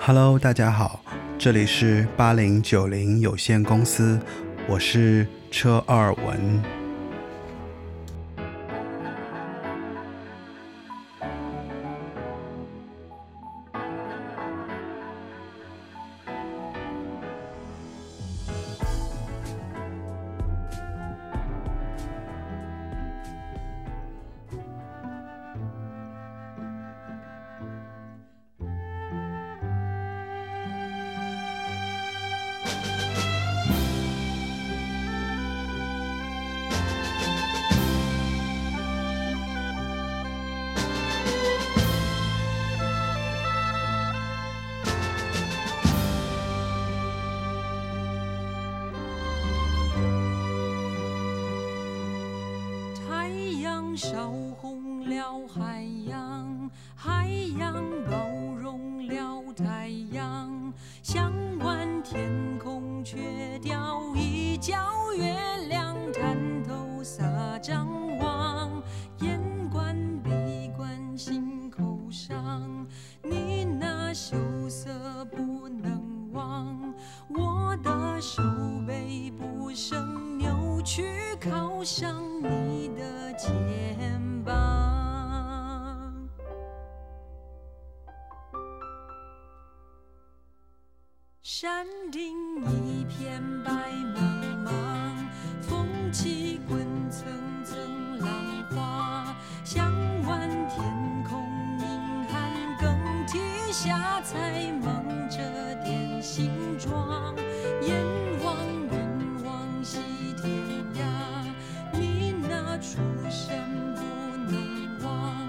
Hello，大家好，这里是八零九零有限公司，我是车二文。山顶一片白茫茫，风起滚层层浪花，向晚天空硬汉更替下才蒙着点形状，眼望云望西天涯，你那出身不能忘，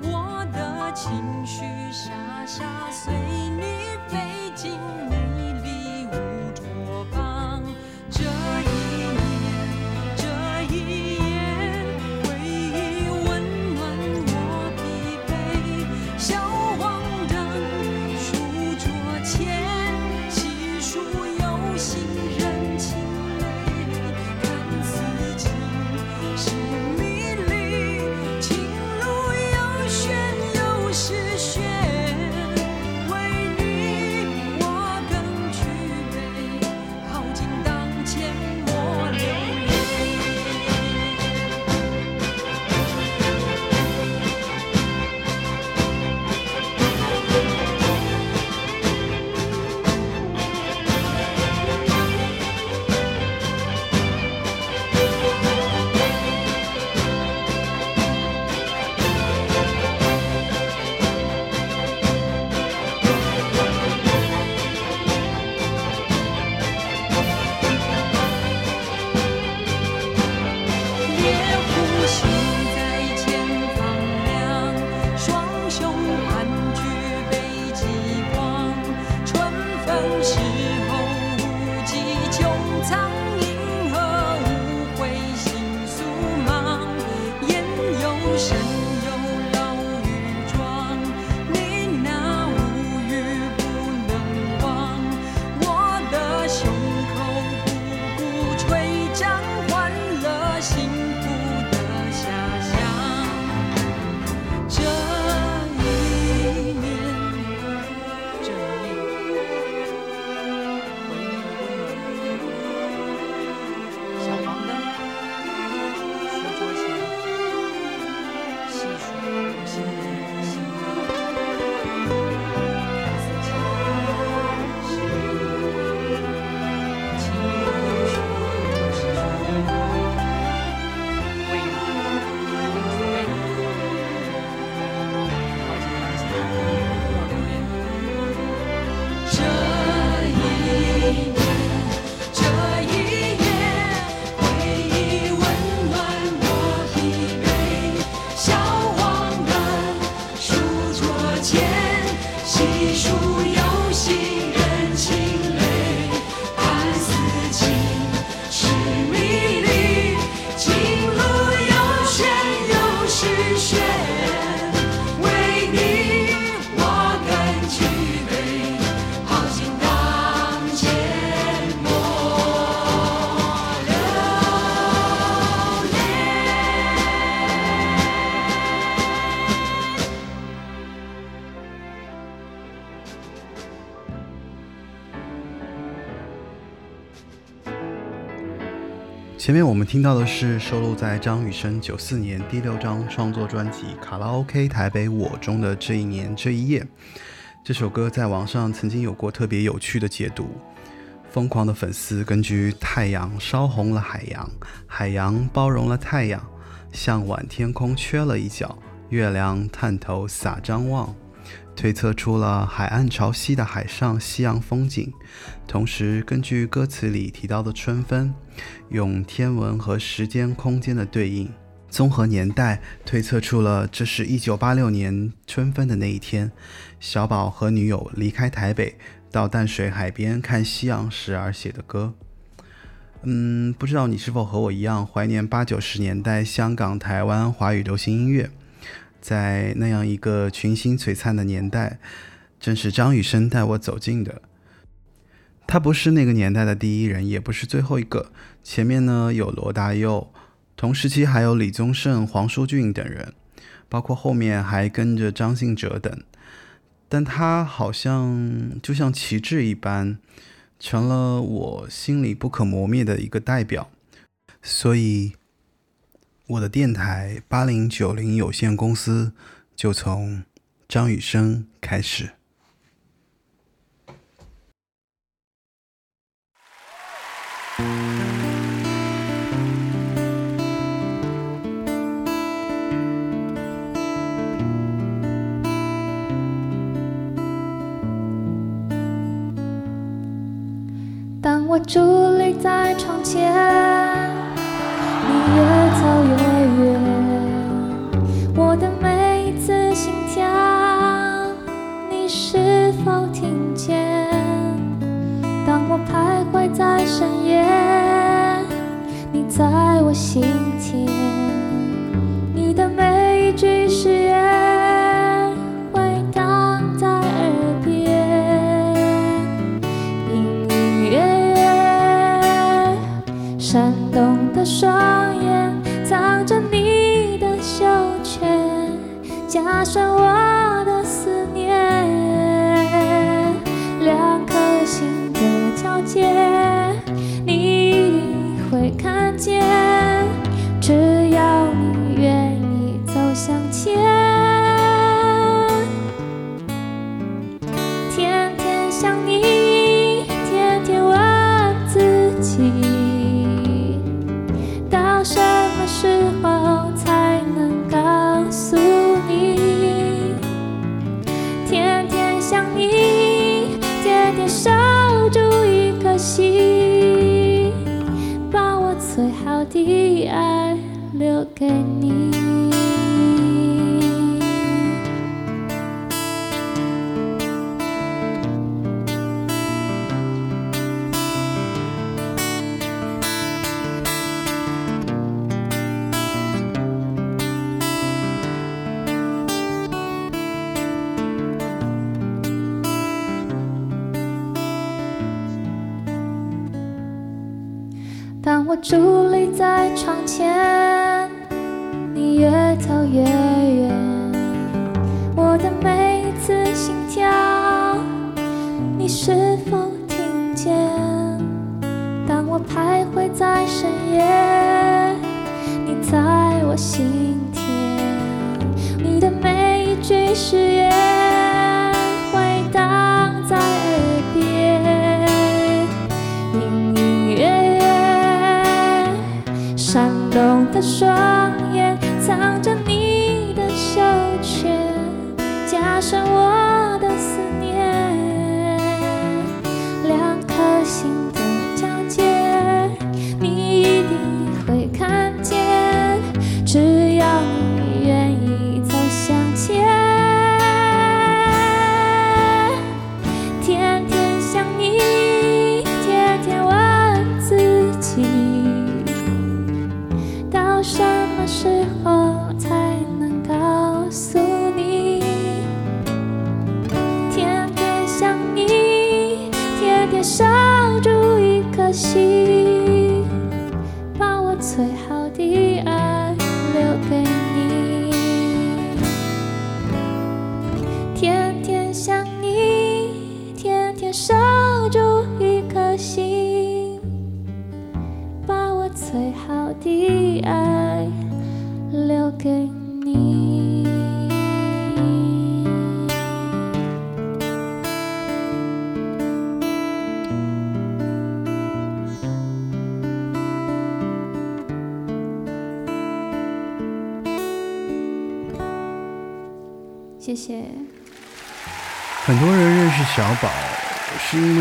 我的情绪傻傻随你飞进前面我们听到的是收录在张雨生九四年第六张创作专辑《卡拉 OK 台北我》中的《这一年这一夜》。这首歌在网上曾经有过特别有趣的解读，疯狂的粉丝根据“太阳烧红了海洋，海洋包容了太阳，向晚天空缺了一角，月亮探头洒张望”。推测出了海岸潮汐的海上夕阳风景，同时根据歌词里提到的春分，用天文和时间空间的对应，综合年代推测出了这是一九八六年春分的那一天，小宝和女友离开台北到淡水海边看夕阳时而写的歌。嗯，不知道你是否和我一样怀念八九十年代香港、台湾华语流行音乐？在那样一个群星璀璨的年代，正是张雨生带我走进的。他不是那个年代的第一人，也不是最后一个。前面呢有罗大佑，同时期还有李宗盛、黄舒骏等人，包括后面还跟着张信哲等。但他好像就像旗帜一般，成了我心里不可磨灭的一个代表。所以。我的电台八零九零有限公司就从张雨生开始。当我伫立在窗前。越走越远，我的每一次心跳，你是否听见？当我徘徊在深夜，你在我心田，你的每一句誓言加深我的思念，两颗心的交界，你会看见。只要你愿意走向前，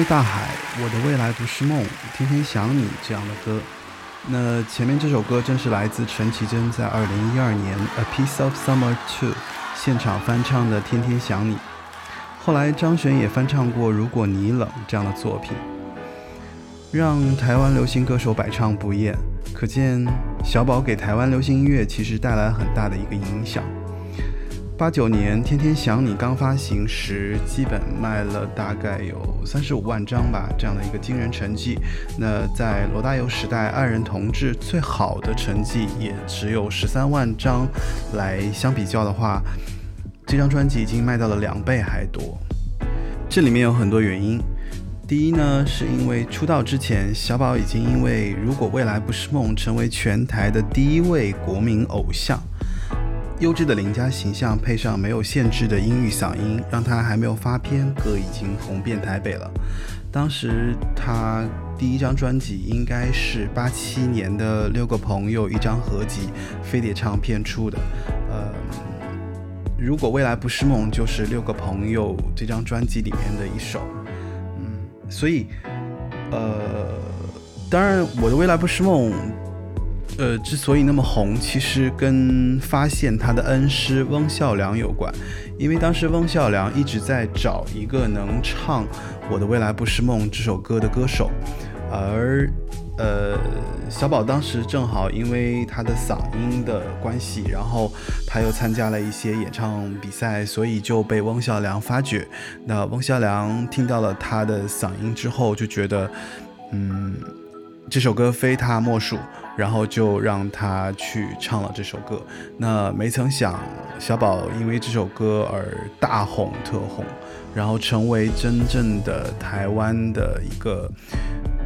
《大海》《我的未来不是梦》《天天想你》这样的歌。那前面这首歌正是来自陈绮贞在二零一二年《A Piece of Summer Two》现场翻唱的《天天想你》。后来张悬也翻唱过《如果你冷》这样的作品，让台湾流行歌手百唱不厌。可见小宝给台湾流行音乐其实带来很大的一个影响。八九年《天天想你》刚发行时，基本卖了大概有三十五万张吧，这样的一个惊人成绩。那在罗大佑时代，爱人同志最好的成绩也只有十三万张，来相比较的话，这张专辑已经卖到了两倍还多。这里面有很多原因。第一呢，是因为出道之前，小宝已经因为《如果未来不是梦》成为全台的第一位国民偶像。优质的邻家形象配上没有限制的音域嗓音，让他还没有发片，歌已经红遍台北了。当时他第一张专辑应该是八七年的《六个朋友》一张合集，飞碟唱片出的。呃，如果未来不是梦，就是《六个朋友》这张专辑里面的一首。嗯，所以，呃，当然，我的未来不是梦。呃，之所以那么红，其实跟发现他的恩师翁孝良有关，因为当时翁孝良一直在找一个能唱《我的未来不是梦》这首歌的歌手，而呃，小宝当时正好因为他的嗓音的关系，然后他又参加了一些演唱比赛，所以就被翁孝良发掘。那翁孝良听到了他的嗓音之后，就觉得，嗯。这首歌非他莫属，然后就让他去唱了这首歌。那没曾想，小宝因为这首歌而大红特红，然后成为真正的台湾的一个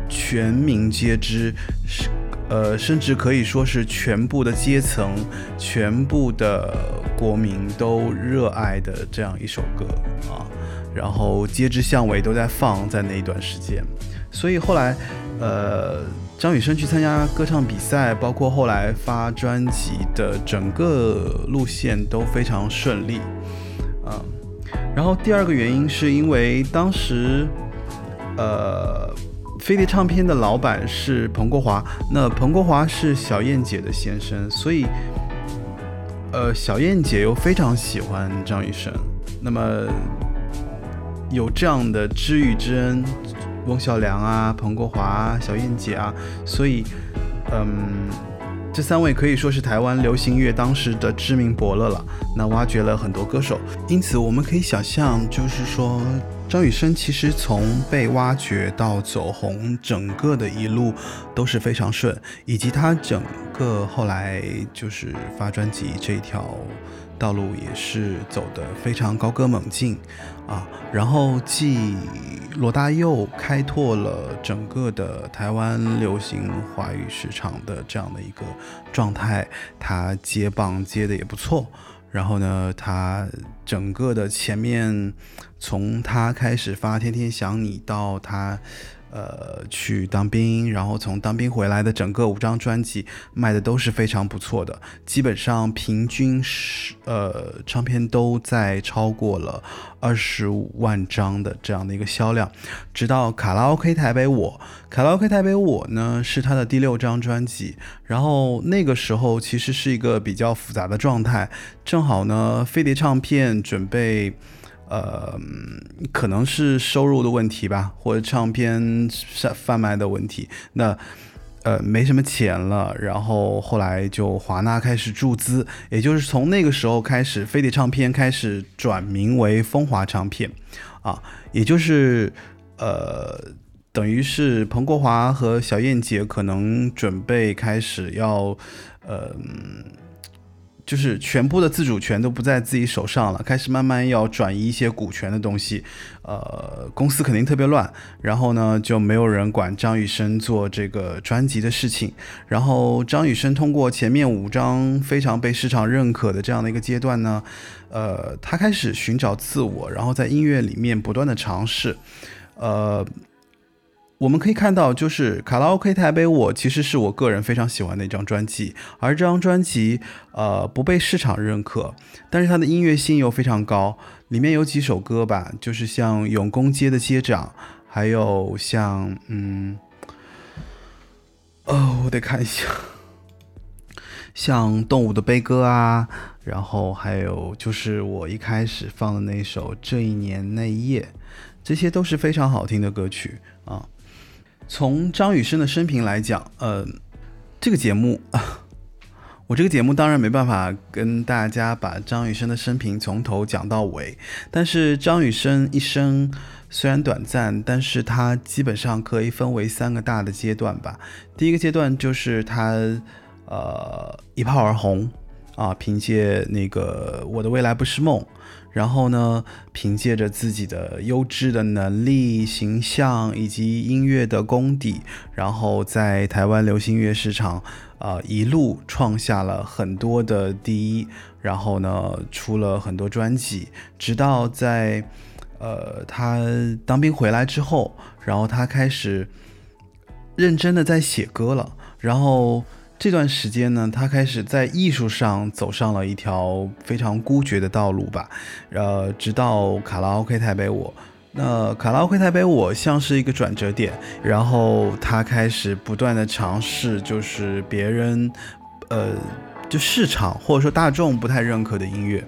全民皆知，是呃，甚至可以说是全部的阶层、全部的国民都热爱的这样一首歌啊。然后街知巷尾都在放，在那一段时间，所以后来。呃，张雨生去参加歌唱比赛，包括后来发专辑的整个路线都非常顺利，嗯。然后第二个原因是因为当时，呃，飞碟唱片的老板是彭国华，那彭国华是小燕姐的先生，所以，呃，小燕姐又非常喜欢张雨生，那么有这样的知遇之恩。翁孝良啊，彭国华啊、小燕姐啊，所以，嗯，这三位可以说是台湾流行乐当时的知名伯乐了。那挖掘了很多歌手，因此我们可以想象，就是说张雨生其实从被挖掘到走红，整个的一路都是非常顺，以及他整个后来就是发专辑这条。道路也是走得非常高歌猛进啊，然后继罗大佑开拓了整个的台湾流行华语市场的这样的一个状态，他接棒接的也不错。然后呢，他整个的前面从他开始发《天天想你》到他。呃，去当兵，然后从当兵回来的整个五张专辑卖的都是非常不错的，基本上平均是呃唱片都在超过了二十五万张的这样的一个销量。直到卡拉 OK 台北我，卡拉 OK 台北我呢是他的第六张专辑，然后那个时候其实是一个比较复杂的状态，正好呢飞碟唱片准备。呃，可能是收入的问题吧，或者唱片贩贩卖的问题。那呃，没什么钱了，然后后来就华纳开始注资，也就是从那个时候开始，飞碟唱片开始转名为风华唱片，啊，也就是呃，等于是彭国华和小燕姐可能准备开始要，呃。就是全部的自主权都不在自己手上了，开始慢慢要转移一些股权的东西，呃，公司肯定特别乱。然后呢，就没有人管张雨生做这个专辑的事情。然后张雨生通过前面五张非常被市场认可的这样的一个阶段呢，呃，他开始寻找自我，然后在音乐里面不断的尝试，呃。我们可以看到，就是《卡拉 OK 台北我》其实是我个人非常喜欢的一张专辑，而这张专辑呃不被市场认可，但是它的音乐性又非常高，里面有几首歌吧，就是像《永公街的街长》，还有像嗯，哦，我得看一下，像《动物的悲歌》啊，然后还有就是我一开始放的那首《这一年那一夜》，这些都是非常好听的歌曲啊。从张雨生的生平来讲，呃，这个节目，我这个节目当然没办法跟大家把张雨生的生平从头讲到尾。但是张雨生一生虽然短暂，但是他基本上可以分为三个大的阶段吧。第一个阶段就是他，呃，一炮而红啊，凭借那个《我的未来不是梦》。然后呢，凭借着自己的优质的能力、形象以及音乐的功底，然后在台湾流行音乐市场，啊，一路创下了很多的第一。然后呢，出了很多专辑，直到在，呃，他当兵回来之后，然后他开始认真的在写歌了，然后。这段时间呢，他开始在艺术上走上了一条非常孤绝的道路吧。呃，直到卡拉 OK 台北我，那卡拉 OK 台北我像是一个转折点，然后他开始不断的尝试，就是别人，呃，就市场或者说大众不太认可的音乐。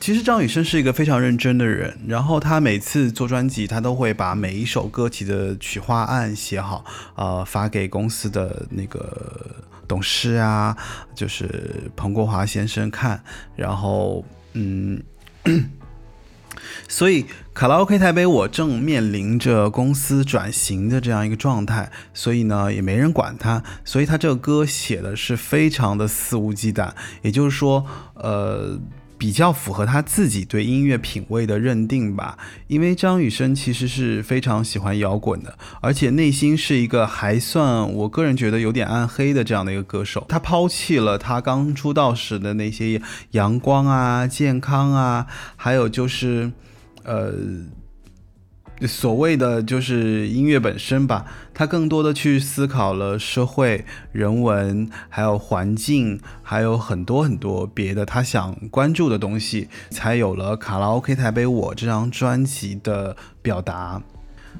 其实张雨生是一个非常认真的人，然后他每次做专辑，他都会把每一首歌曲的曲花案写好，呃，发给公司的那个董事啊，就是彭国华先生看，然后，嗯，所以卡拉 OK 台北我正面临着公司转型的这样一个状态，所以呢，也没人管他，所以他这个歌写的是非常的肆无忌惮，也就是说，呃。比较符合他自己对音乐品味的认定吧，因为张雨生其实是非常喜欢摇滚的，而且内心是一个还算我个人觉得有点暗黑的这样的一个歌手。他抛弃了他刚出道时的那些阳光啊、健康啊，还有就是，呃。所谓的就是音乐本身吧，他更多的去思考了社会、人文，还有环境，还有很多很多别的他想关注的东西，才有了《卡拉 OK 台北我》这张专辑的表达。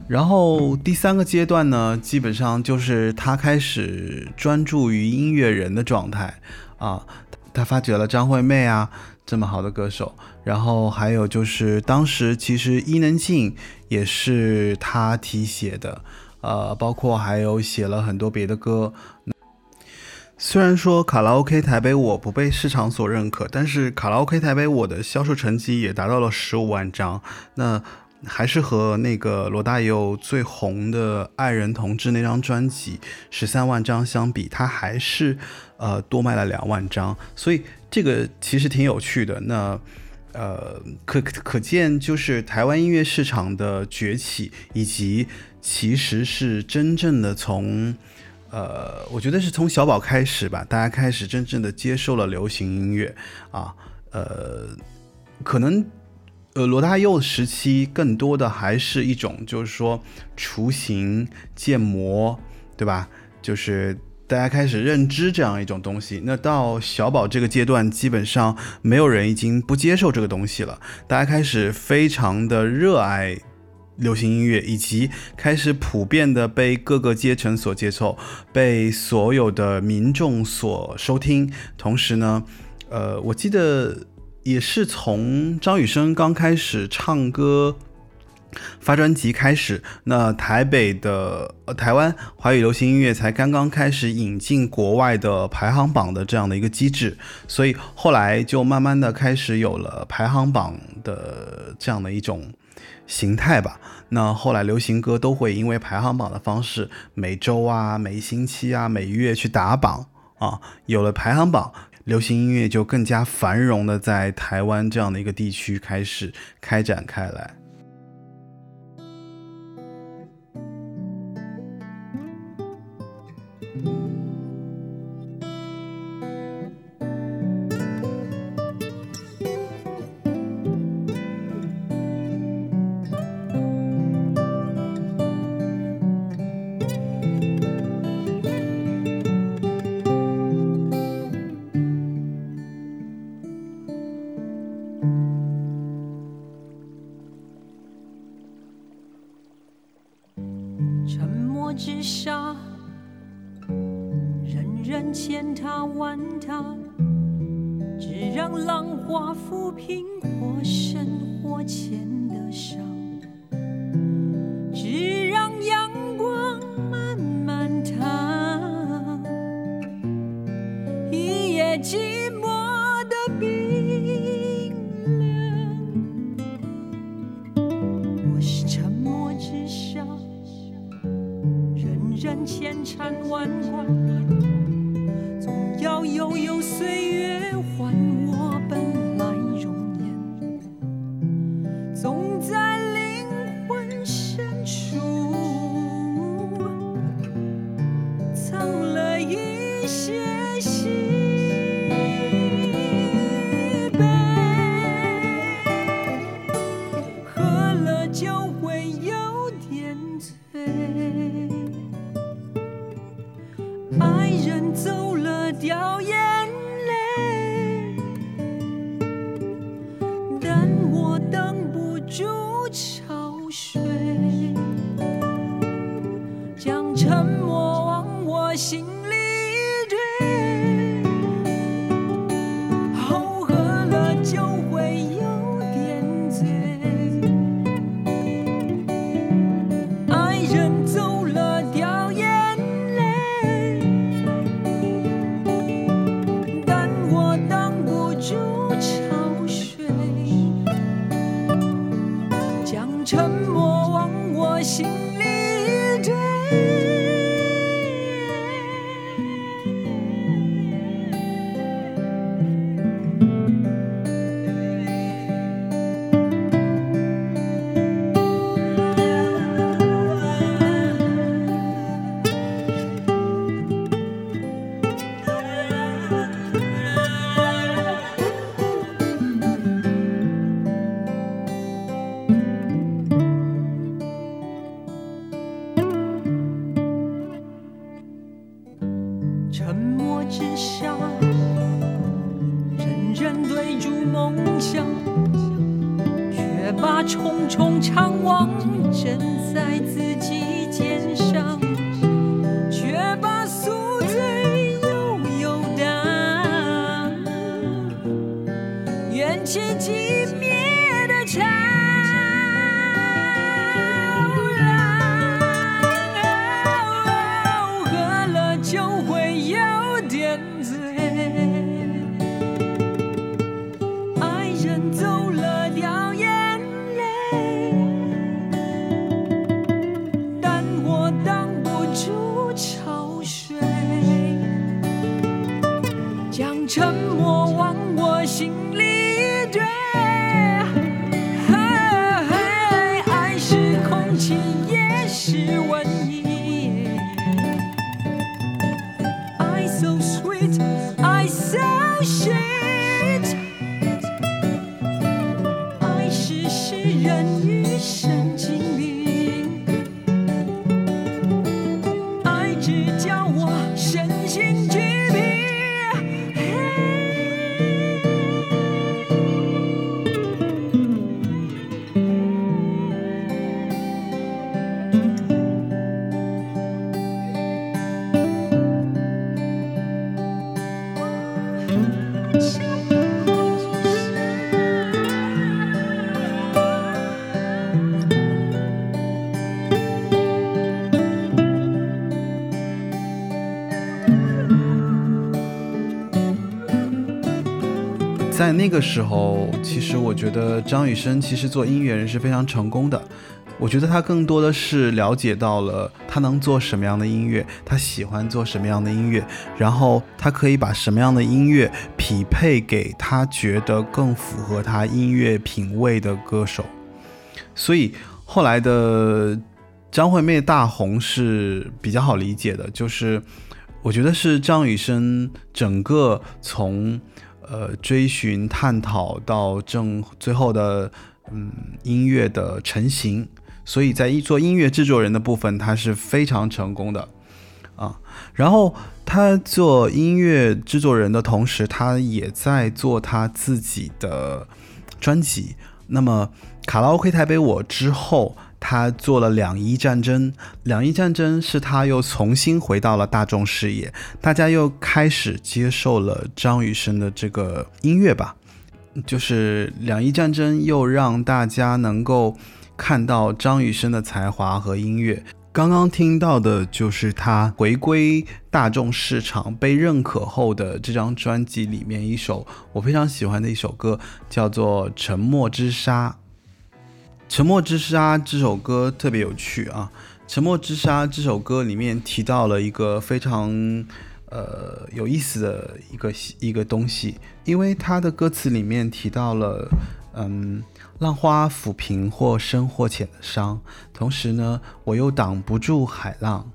然后第三个阶段呢，基本上就是他开始专注于音乐人的状态啊，他发掘了张惠妹啊。这么好的歌手，然后还有就是当时其实伊能静也是他题写的，呃，包括还有写了很多别的歌。虽然说卡拉 OK 台北我不被市场所认可，但是卡拉 OK 台北我的销售成绩也达到了十五万张，那还是和那个罗大佑最红的《爱人同志》那张专辑十三万张相比，他还是呃多卖了两万张，所以。这个其实挺有趣的，那呃，可可见就是台湾音乐市场的崛起，以及其实是真正的从呃，我觉得是从小宝开始吧，大家开始真正的接受了流行音乐啊，呃，可能呃罗大佑时期更多的还是一种就是说雏形建模，对吧？就是。大家开始认知这样一种东西，那到小宝这个阶段，基本上没有人已经不接受这个东西了。大家开始非常的热爱流行音乐，以及开始普遍的被各个阶层所接受，被所有的民众所收听。同时呢，呃，我记得也是从张雨生刚开始唱歌。发专辑开始，那台北的呃台湾华语流行音乐才刚刚开始引进国外的排行榜的这样的一个机制，所以后来就慢慢的开始有了排行榜的这样的一种形态吧。那后来流行歌都会因为排行榜的方式，每周啊、每星期啊、每月去打榜啊，有了排行榜，流行音乐就更加繁荣的在台湾这样的一个地区开始开展开来。爱人走了掉眼在那个时候，其实我觉得张雨生其实做音乐人是非常成功的。我觉得他更多的是了解到了他能做什么样的音乐，他喜欢做什么样的音乐，然后他可以把什么样的音乐匹配给他觉得更符合他音乐品味的歌手。所以后来的张惠妹大红是比较好理解的，就是我觉得是张雨生整个从呃追寻、探讨到正最后的嗯音乐的成型，所以在一做音乐制作人的部分，他是非常成功的啊。然后他做音乐制作人的同时，他也在做他自己的专辑。那么卡拉 OK 台北我之后，他做了两伊战争，两伊战争是他又重新回到了大众视野，大家又开始接受了张雨生的这个音乐吧。就是两伊战争又让大家能够看到张雨生的才华和音乐。刚刚听到的就是他回归大众市场、被认可后的这张专辑里面一首我非常喜欢的一首歌，叫做《沉默之沙》。《沉默之沙》这首歌特别有趣啊，《沉默之沙》这首歌里面提到了一个非常呃有意思的一个一个东西，因为它的歌词里面提到了嗯。浪花抚平或深或浅的伤，同时呢，我又挡不住海浪，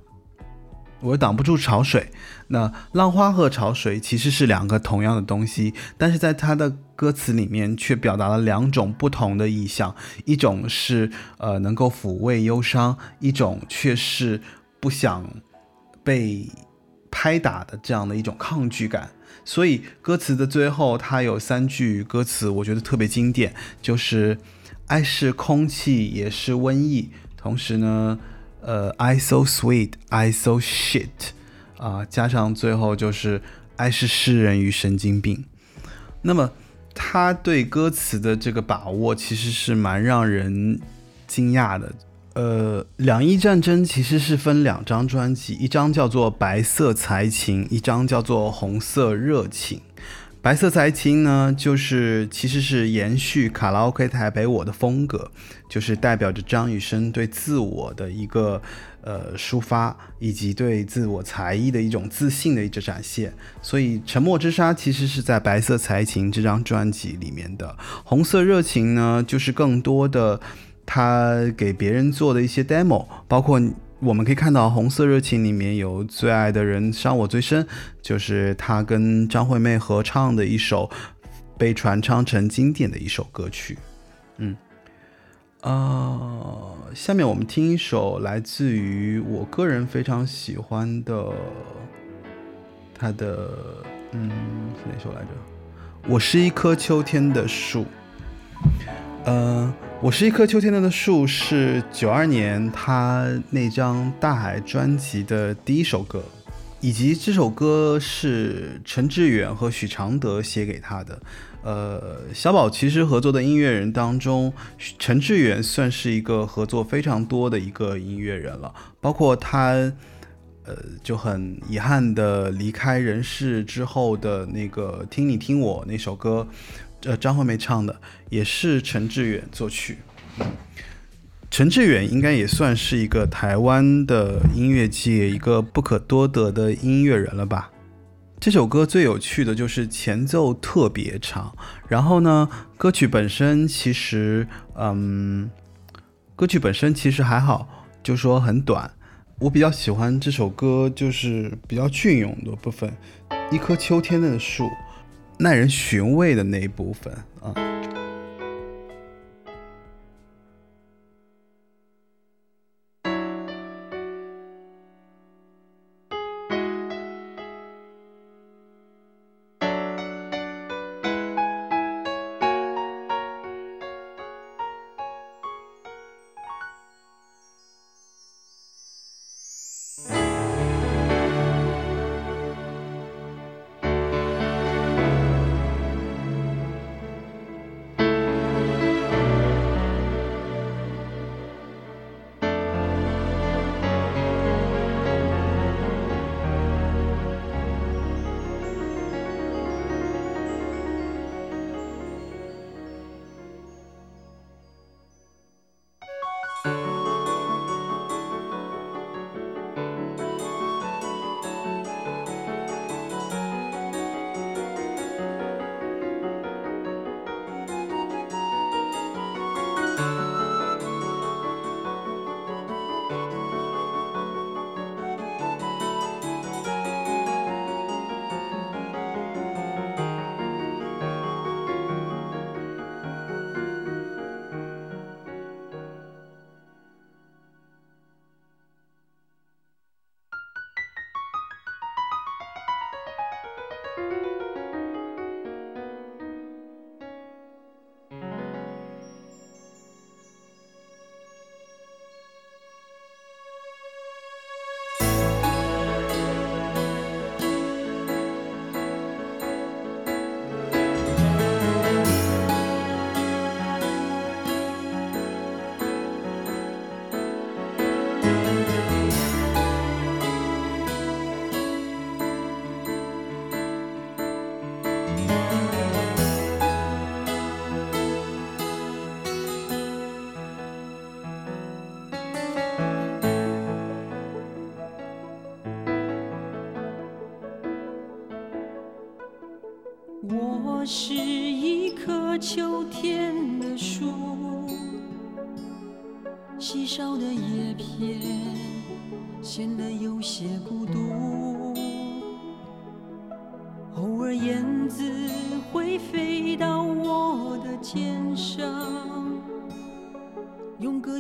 我又挡不住潮水。那浪花和潮水其实是两个同样的东西，但是在他的歌词里面却表达了两种不同的意象：一种是呃能够抚慰忧伤，一种却是不想被拍打的这样的一种抗拒感。所以歌词的最后，它有三句歌词，我觉得特别经典，就是“爱是空气，也是瘟疫”。同时呢，呃，“I so sweet, I so shit”，啊，加上最后就是“爱是诗人与神经病”。那么他对歌词的这个把握，其实是蛮让人惊讶的。呃，两伊战争其实是分两张专辑，一张叫做《白色才情》，一张叫做《红色热情》。白色才情呢，就是其实是延续卡拉 OK 台北我的风格，就是代表着张雨生对自我的一个呃抒发，以及对自我才艺的一种自信的一种展现。所以《沉默之沙》其实是在《白色才情》这张专辑里面的，《红色热情》呢，就是更多的。他给别人做的一些 demo，包括我们可以看到《红色热情》里面有《最爱的人伤我最深》，就是他跟张惠妹合唱的一首被传唱成经典的一首歌曲。嗯，呃，下面我们听一首来自于我个人非常喜欢的他的，嗯，是哪首来着？我是一棵秋天的树。呃，我是一棵秋天的树，是九二年他那张大海专辑的第一首歌，以及这首歌是陈志远和许常德写给他的。呃，小宝其实合作的音乐人当中，陈志远算是一个合作非常多的一个音乐人了，包括他，呃，就很遗憾的离开人世之后的那个《听你听我》那首歌。呃，张惠妹唱的也是陈志远作曲。陈志远应该也算是一个台湾的音乐界一个不可多得的音乐人了吧？这首歌最有趣的就是前奏特别长，然后呢，歌曲本身其实，嗯，歌曲本身其实还好，就说很短。我比较喜欢这首歌，就是比较隽永的部分，一棵秋天的树。耐人寻味的那一部分啊。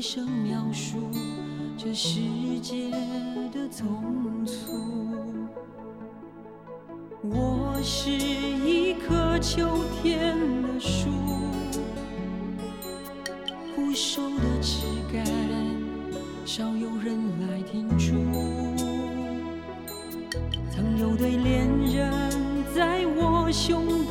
声描述这世界的匆促。我是一棵秋天的树，枯瘦的枝干，少有人来停驻。曾有对恋人在我胸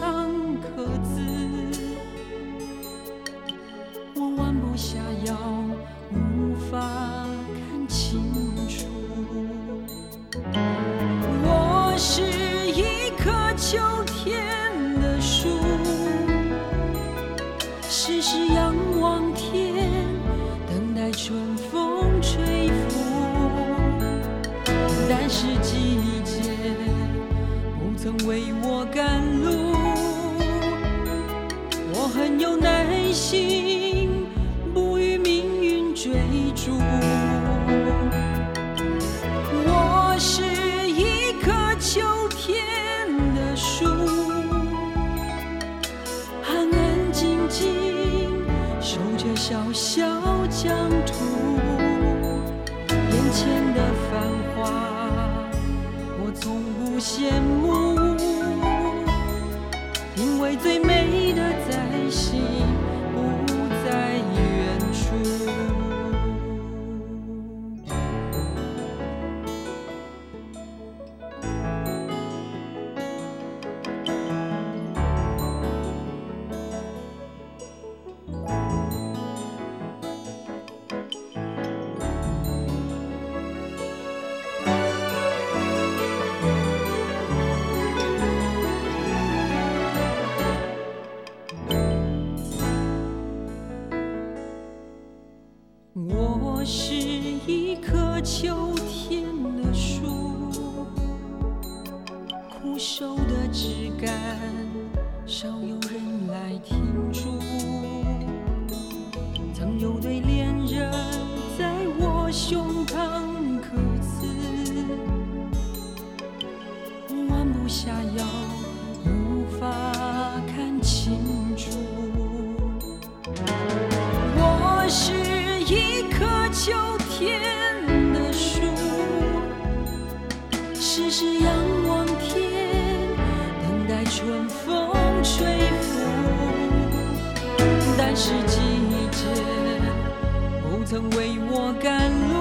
曾为我赶路，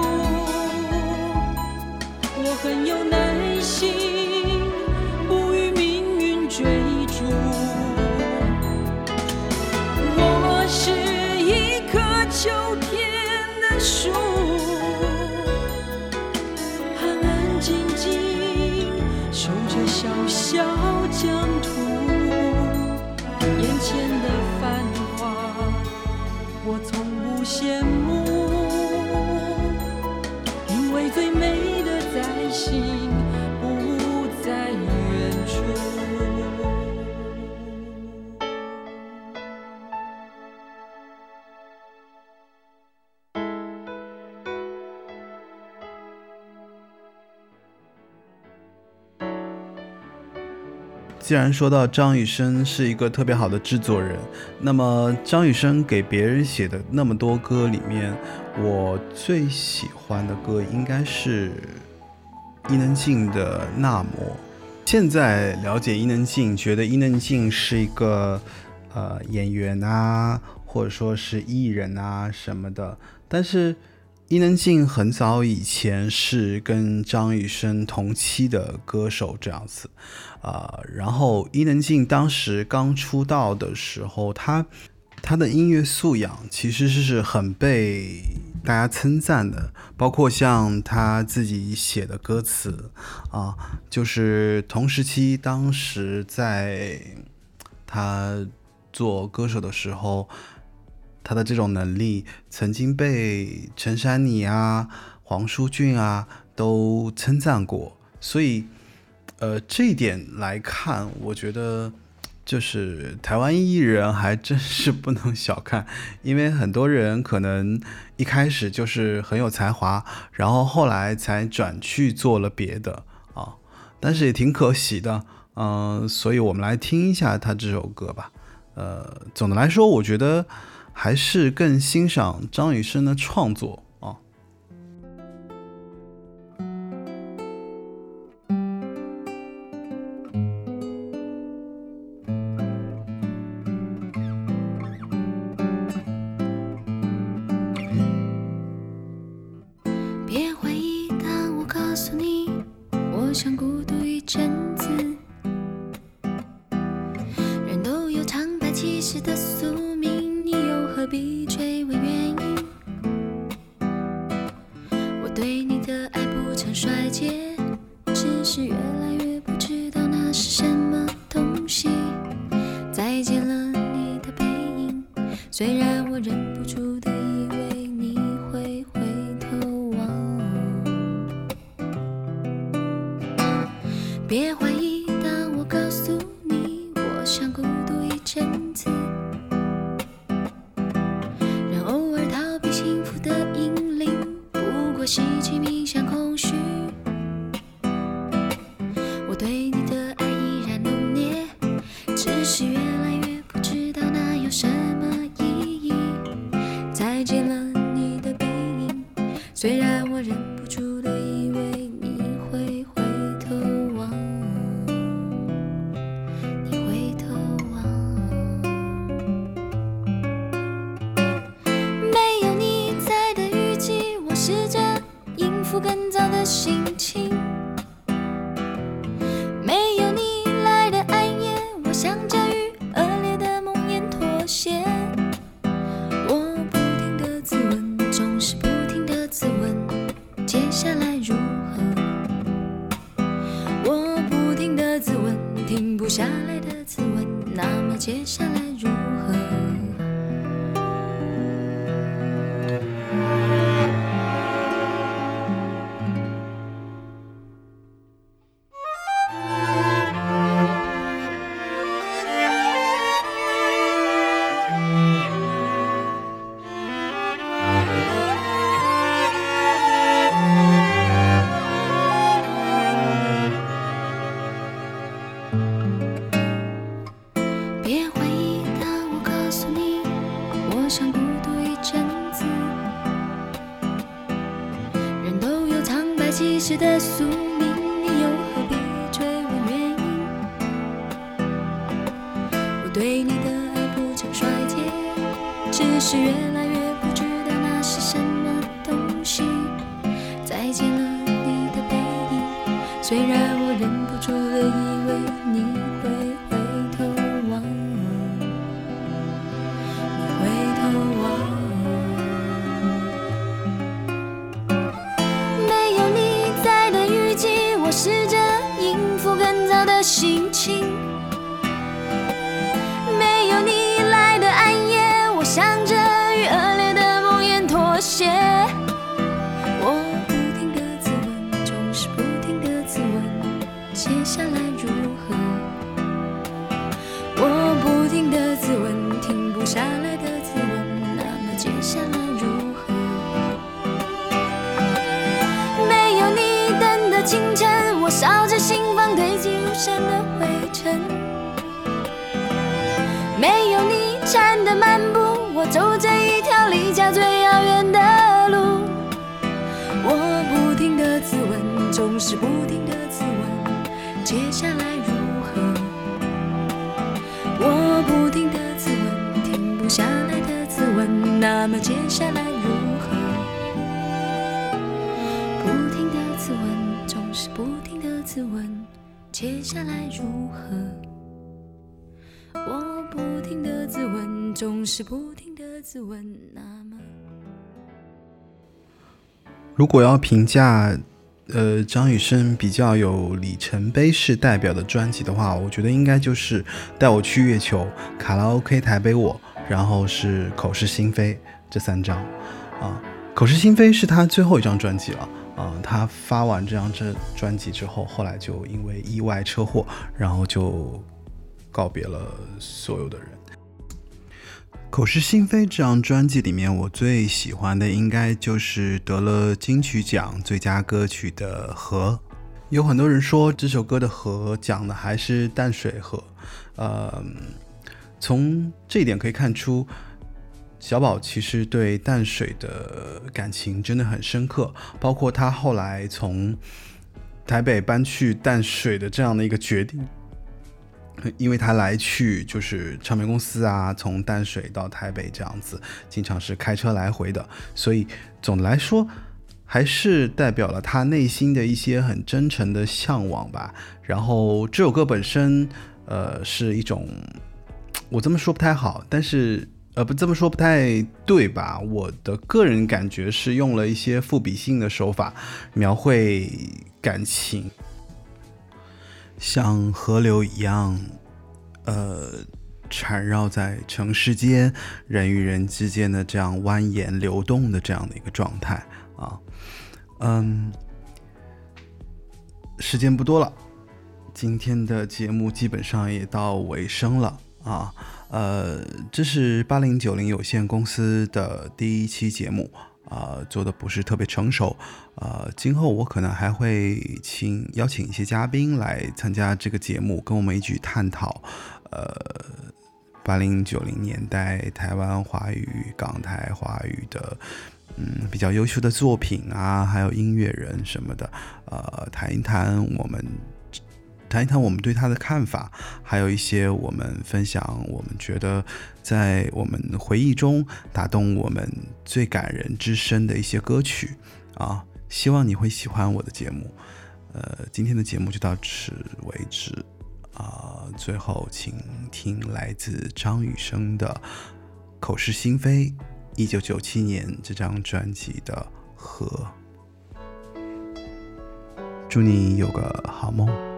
我很有耐心，既然说到张雨生是一个特别好的制作人，那么张雨生给别人写的那么多歌里面，我最喜欢的歌应该是伊能静的《那么》。现在了解伊能静，觉得伊能静是一个呃演员啊，或者说是艺人啊什么的，但是伊能静很早以前是跟张雨生同期的歌手这样子。啊、然后伊能静当时刚出道的时候，她她的音乐素养其实是很被大家称赞的，包括像他自己写的歌词啊，就是同时期当时在他做歌手的时候，他的这种能力曾经被陈珊妮啊、黄舒骏啊都称赞过，所以呃这一点来看，我觉得。就是台湾艺人还真是不能小看，因为很多人可能一开始就是很有才华，然后后来才转去做了别的啊，但是也挺可惜的，嗯，所以我们来听一下他这首歌吧。呃，总的来说，我觉得还是更欣赏张雨生的创作。清晨我扫着心房堆积如山的灰尘没有你站的漫步我走这一条离家最遥远的路。我不停的自问总是不停的自问接下来如何？我不停的自问停不下来的自问那么接下来次问接下来如何。我不停的自问，总是不停的自问，那么如果要评价，呃，张雨生比较有里程碑式代表的专辑的话，我觉得应该就是《带我去月球》、《卡拉 OK 台北我》，然后是《口是心非》这三张。啊，《口是心非》是他最后一张专辑了。啊，他发完这张这专辑之后，后来就因为意外车祸，然后就告别了所有的人。口是心非这张专辑里面，我最喜欢的应该就是得了金曲奖最佳歌曲的《河》。有很多人说这首歌的“河”讲的还是淡水河，呃，从这一点可以看出，小宝其实对淡水的感情真的很深刻。包括他后来从台北搬去淡水的这样的一个决定。因为他来去就是唱片公司啊，从淡水到台北这样子，经常是开车来回的，所以总的来说，还是代表了他内心的一些很真诚的向往吧。然后这首歌本身，呃，是一种，我这么说不太好，但是呃不这么说不太对吧？我的个人感觉是用了一些赋比性的手法描绘感情。像河流一样，呃，缠绕在城市间，人与人之间的这样蜿蜒流动的这样的一个状态啊，嗯，时间不多了，今天的节目基本上也到尾声了啊，呃，这是八零九零有限公司的第一期节目。啊，做的不是特别成熟，呃，今后我可能还会请邀请一些嘉宾来参加这个节目，跟我们一起探讨，呃，八零九零年代台湾华语、港台华语的，嗯，比较优秀的作品啊，还有音乐人什么的，呃，谈一谈我们。谈一谈我们对他的看法，还有一些我们分享我们觉得在我们回忆中打动我们最感人之深的一些歌曲啊，希望你会喜欢我的节目。呃，今天的节目就到此为止啊，最后请听来自张雨生的《口是心非》，一九九七年这张专辑的《和》。祝你有个好梦。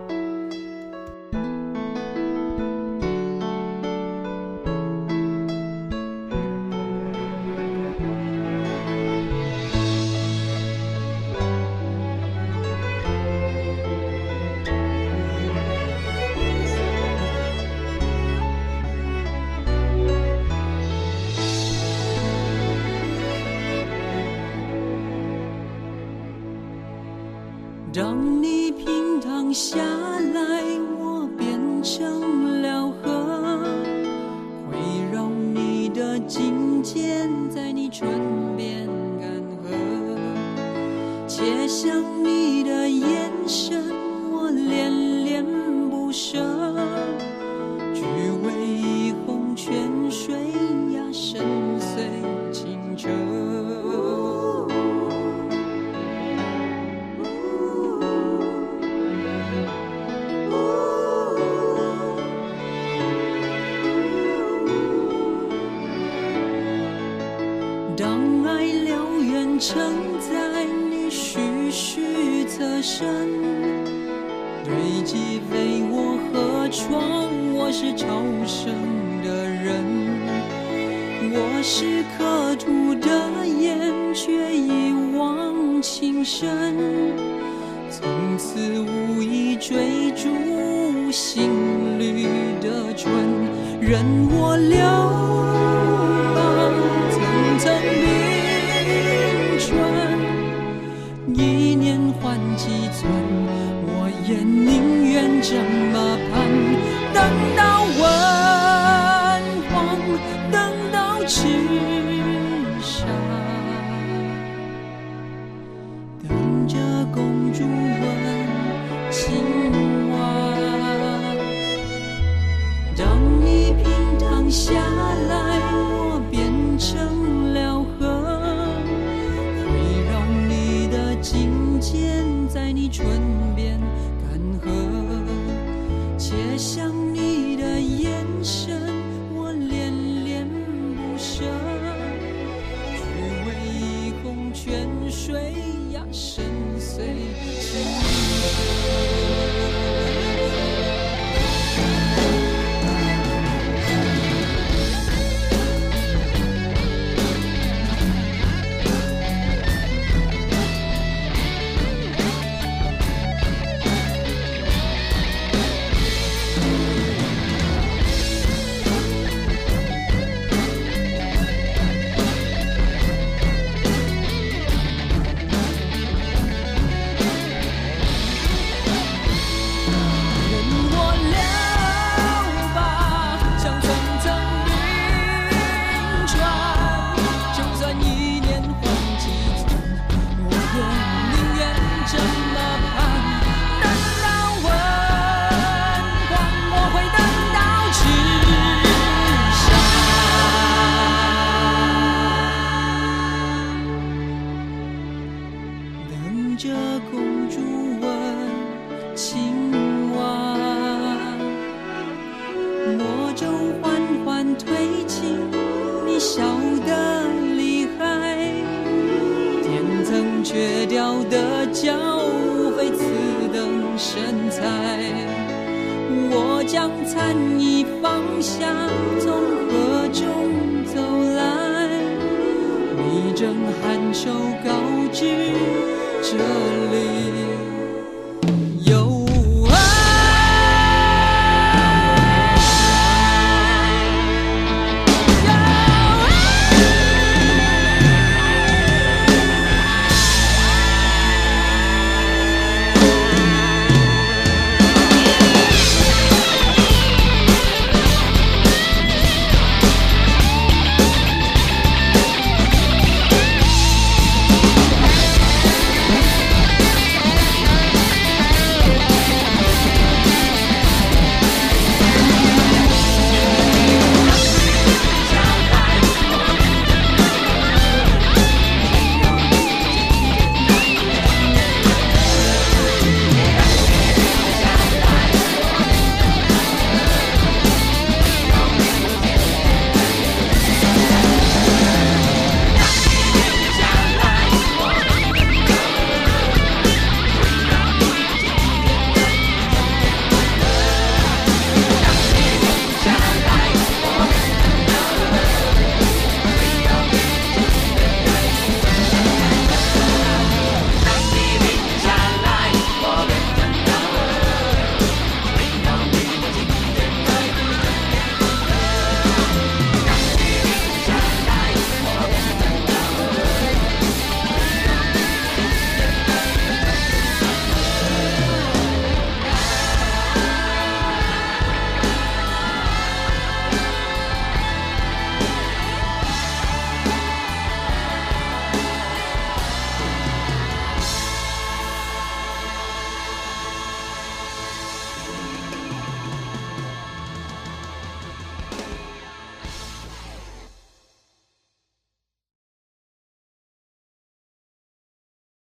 我是刻图的眼，却一往情深，从此无意追逐心里的春，任我流